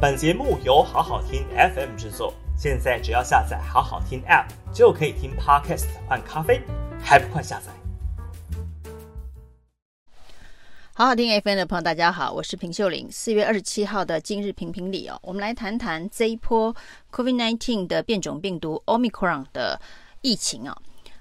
本节目由好好听 FM 制作，现在只要下载好好听 App 就可以听 Podcast 换咖啡，还不快下载？好好听 FM 的朋友，大家好，我是平秀玲。四月二十七号的今日评评理哦，我们来谈谈这一波 COVID-19 的变种病毒 Omicron 的疫情啊。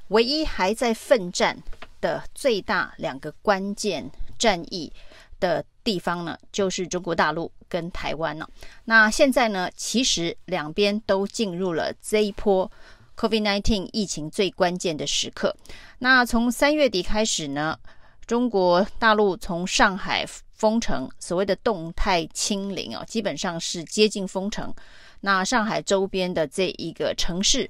唯一还在奋战的最大两个关键战役的地方呢，就是中国大陆跟台湾了。那现在呢，其实两边都进入了这一波 COVID-19 疫情最关键的时刻。那从三月底开始呢，中国大陆从上海封城，所谓的动态清零哦，基本上是接近封城。那上海周边的这一个城市，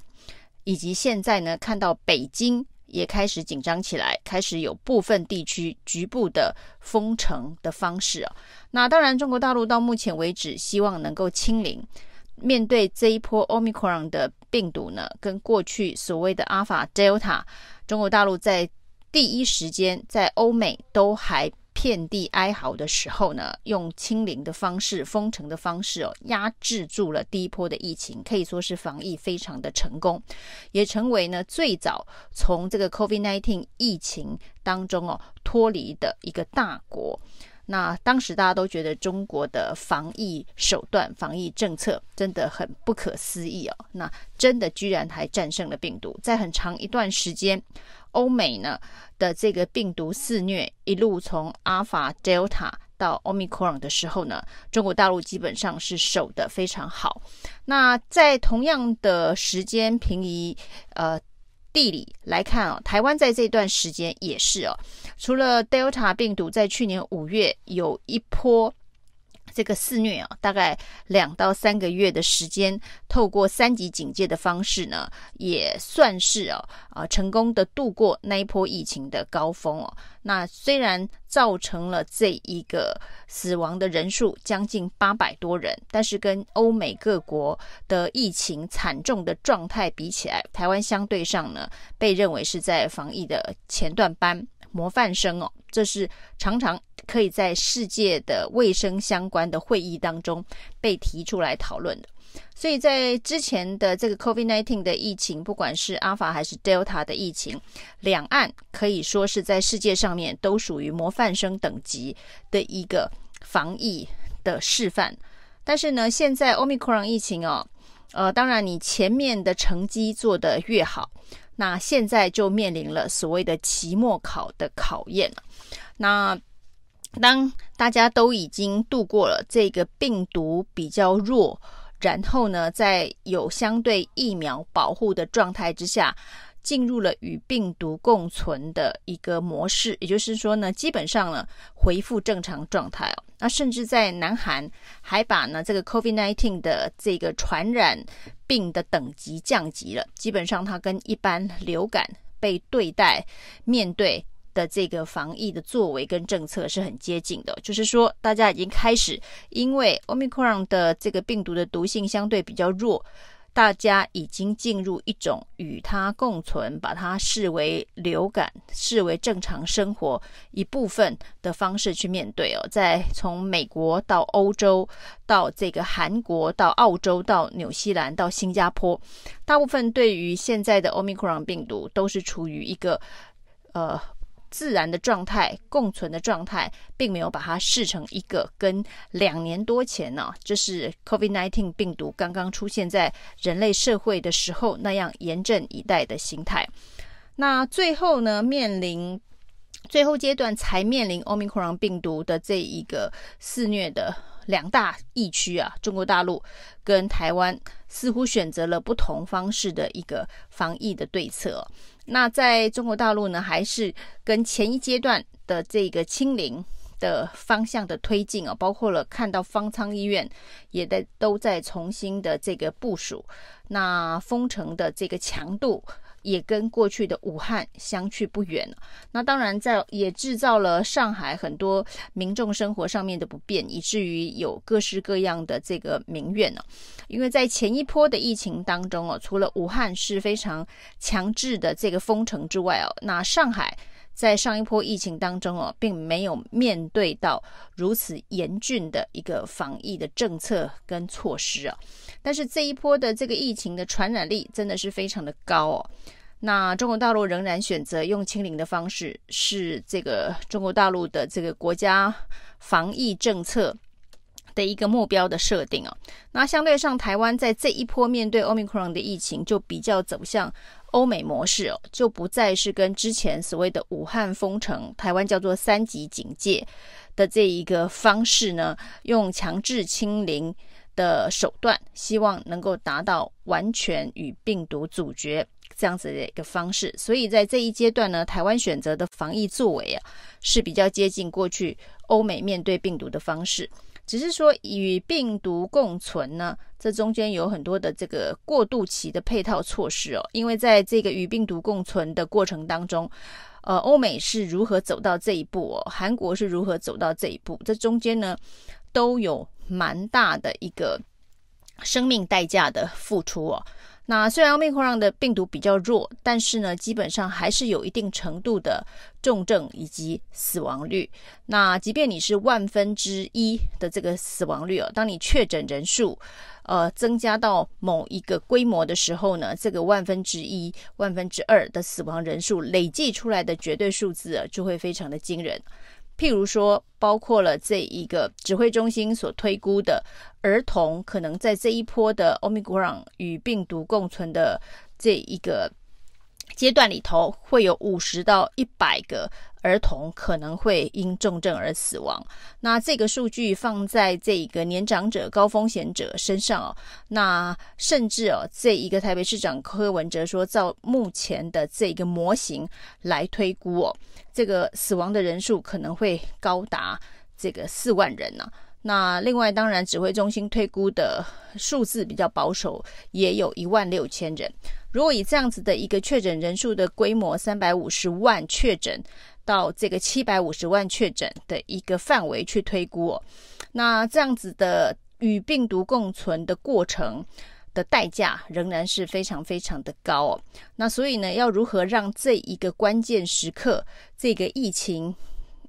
以及现在呢，看到北京也开始紧张起来，开始有部分地区局部的封城的方式啊。那当然，中国大陆到目前为止希望能够清零。面对这一波 Omicron 的病毒呢，跟过去所谓的 Alpha、Delta，中国大陆在第一时间在欧美都还遍地哀嚎的时候呢，用清零的方式、封城的方式哦，压制住了第一波的疫情，可以说是防疫非常的成功，也成为呢最早从这个 COVID-19 疫情当中哦脱离的一个大国。那当时大家都觉得中国的防疫手段、防疫政策真的很不可思议哦。那真的居然还战胜了病毒，在很长一段时间，欧美呢的这个病毒肆虐，一路从阿尔法、Delta 到 Omicron 的时候呢，中国大陆基本上是守得非常好。那在同样的时间平移，呃。地理来看哦，台湾在这段时间也是哦，除了 Delta 病毒在去年五月有一波这个肆虐啊，大概两到三个月的时间，透过三级警戒的方式呢，也算是哦啊成功的度过那一波疫情的高峰哦。那虽然造成了这一个死亡的人数将近八百多人，但是跟欧美各国的疫情惨重的状态比起来，台湾相对上呢，被认为是在防疫的前段班模范生哦。这是常常可以在世界的卫生相关的会议当中被提出来讨论的。所以在之前的这个 COVID-19 的疫情，不管是 Alpha 还是 Delta 的疫情，两岸可以说是在世界上面都属于模范生等级的一个防疫的示范。但是呢，现在 Omicron 疫情哦，呃，当然你前面的成绩做得越好，那现在就面临了所谓的期末考的考验。那当大家都已经度过了这个病毒比较弱。然后呢，在有相对疫苗保护的状态之下，进入了与病毒共存的一个模式，也就是说呢，基本上呢恢复正常状态哦。那甚至在南韩还把呢这个 COVID-19 的这个传染病的等级降级了，基本上它跟一般流感被对待面对。的这个防疫的作为跟政策是很接近的，就是说大家已经开始，因为 Omicron 的这个病毒的毒性相对比较弱，大家已经进入一种与它共存，把它视为流感，视为正常生活一部分的方式去面对哦。在从美国到欧洲，到这个韩国，到澳洲，到纽西兰，到新加坡，大部分对于现在的 Omicron 病毒都是处于一个呃。自然的状态，共存的状态，并没有把它视成一个跟两年多前呢、啊，就是 COVID-19 病毒刚刚出现在人类社会的时候那样严阵以待的心态。那最后呢，面临最后阶段才面临 Omicron 病毒的这一个肆虐的两大疫区啊，中国大陆跟台湾似乎选择了不同方式的一个防疫的对策。那在中国大陆呢，还是跟前一阶段的这个清零的方向的推进啊，包括了看到方舱医院也在都在重新的这个部署，那封城的这个强度。也跟过去的武汉相去不远。那当然，在也制造了上海很多民众生活上面的不便，以至于有各式各样的这个民怨呢。因为在前一波的疫情当中哦，除了武汉是非常强制的这个封城之外哦，那上海在上一波疫情当中哦，并没有面对到如此严峻的一个防疫的政策跟措施啊。但是这一波的这个疫情的传染力真的是非常的高哦。那中国大陆仍然选择用清零的方式，是这个中国大陆的这个国家防疫政策的一个目标的设定哦。那相对上，台湾在这一波面对 Omicron 的疫情，就比较走向欧美模式哦，就不再是跟之前所谓的武汉封城，台湾叫做三级警戒的这一个方式呢，用强制清零的手段，希望能够达到完全与病毒阻绝。这样子的一个方式，所以在这一阶段呢，台湾选择的防疫作为啊，是比较接近过去欧美面对病毒的方式。只是说与病毒共存呢，这中间有很多的这个过渡期的配套措施哦。因为在这个与病毒共存的过程当中，呃，欧美是如何走到这一步哦，韩国是如何走到这一步，这中间呢都有蛮大的一个生命代价的付出哦。那虽然奥密克戎的病毒比较弱，但是呢，基本上还是有一定程度的重症以及死亡率。那即便你是万分之一的这个死亡率哦，当你确诊人数呃增加到某一个规模的时候呢，这个万分之一、万分之二的死亡人数累计出来的绝对数字啊，就会非常的惊人。譬如说，包括了这一个指挥中心所推估的儿童，可能在这一波的 Omicron 与病毒共存的这一个阶段里头，会有五十到一百个儿童可能会因重症而死亡。那这个数据放在这个年长者、高风险者身上哦，那甚至哦，这一个台北市长柯文哲说，照目前的这个模型来推估哦，这个死亡的人数可能会高达这个四万人呢、那另外，当然指挥中心推估的数字比较保守，也有一万六千人。如果以这样子的一个确诊人数的规模，三百五十万确诊到这个七百五十万确诊的一个范围去推估哦，那这样子的与病毒共存的过程的代价仍然是非常非常的高哦。那所以呢，要如何让这一个关键时刻，这个疫情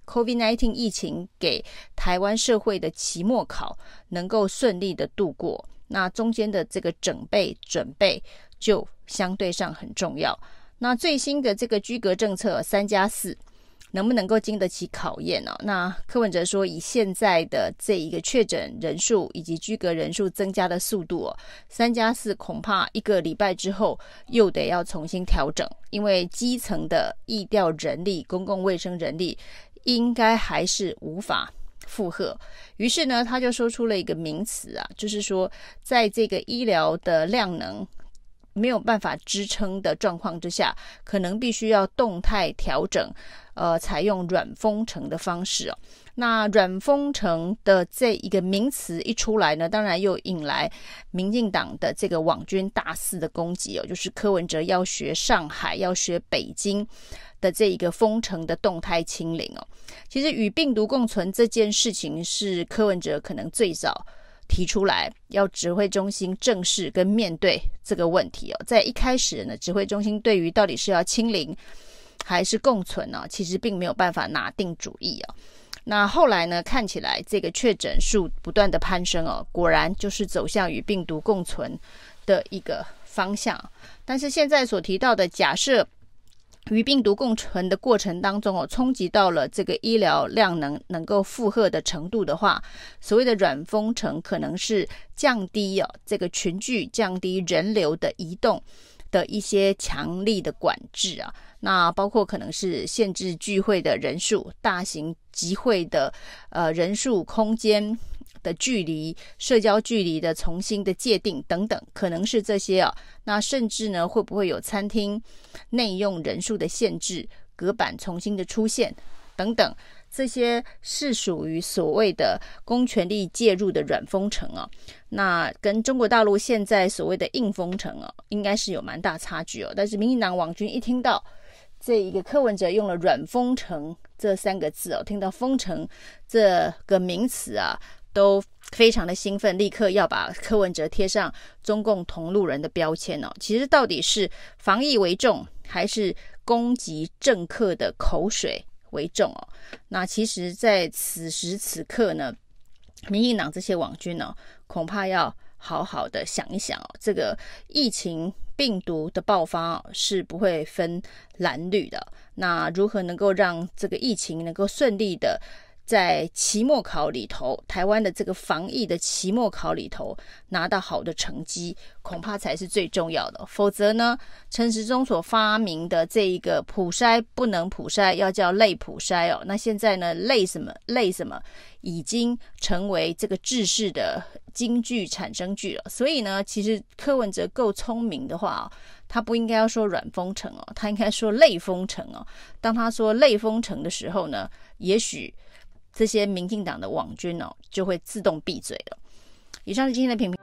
COVID-19 疫情给台湾社会的期末考能够顺利的度过，那中间的这个准备准备就相对上很重要。那最新的这个居格政策三加四能不能够经得起考验呢？那柯文哲说，以现在的这一个确诊人数以及居隔人数增加的速度哦，三加四恐怕一个礼拜之后又得要重新调整，因为基层的疫调人力、公共卫生人力应该还是无法负荷。于是呢，他就说出了一个名词啊，就是说，在这个医疗的量能。没有办法支撑的状况之下，可能必须要动态调整，呃，采用软封城的方式哦。那软封城的这一个名词一出来呢，当然又引来民进党的这个网军大肆的攻击哦，就是柯文哲要学上海，要学北京的这一个封城的动态清零哦。其实与病毒共存这件事情是柯文哲可能最早。提出来要指挥中心正视跟面对这个问题哦，在一开始呢，指挥中心对于到底是要清零还是共存呢，其实并没有办法拿定主意哦。那后来呢，看起来这个确诊数不断的攀升哦，果然就是走向与病毒共存的一个方向。但是现在所提到的假设。与病毒共存的过程当中哦，冲击到了这个医疗量能能够负荷的程度的话，所谓的软封城可能是降低哦这个群聚、降低人流的移动的一些强力的管制啊。那包括可能是限制聚会的人数、大型集会的呃人数、空间。的距离、社交距离的重新的界定等等，可能是这些啊。那甚至呢，会不会有餐厅内用人数的限制、隔板重新的出现等等？这些是属于所谓的公权力介入的软封城啊。那跟中国大陆现在所谓的硬封城啊，应该是有蛮大差距哦。但是民进党网军一听到这一个柯文哲用了软封城这三个字哦，听到封城这个名词啊。都非常的兴奋，立刻要把柯文哲贴上中共同路人的标签哦。其实到底是防疫为重，还是攻击政客的口水为重哦？那其实，在此时此刻呢，民进党这些网军呢，恐怕要好好的想一想哦。这个疫情病毒的爆发是不会分蓝绿的。那如何能够让这个疫情能够顺利的在期末考里头，台湾的这个防疫的期末考里头拿到好的成绩，恐怕才是最重要的。否则呢，陈时中所发明的这一个普筛不能普筛，要叫类普筛哦。那现在呢，类什么类什么，已经成为这个制式的京剧产生句了。所以呢，其实柯文哲够聪明的话，他不应该要说软封城哦，他应该说类封城哦。当他说类封城的时候呢，也许。这些民进党的网军哦，就会自动闭嘴了。以上是今天的评评。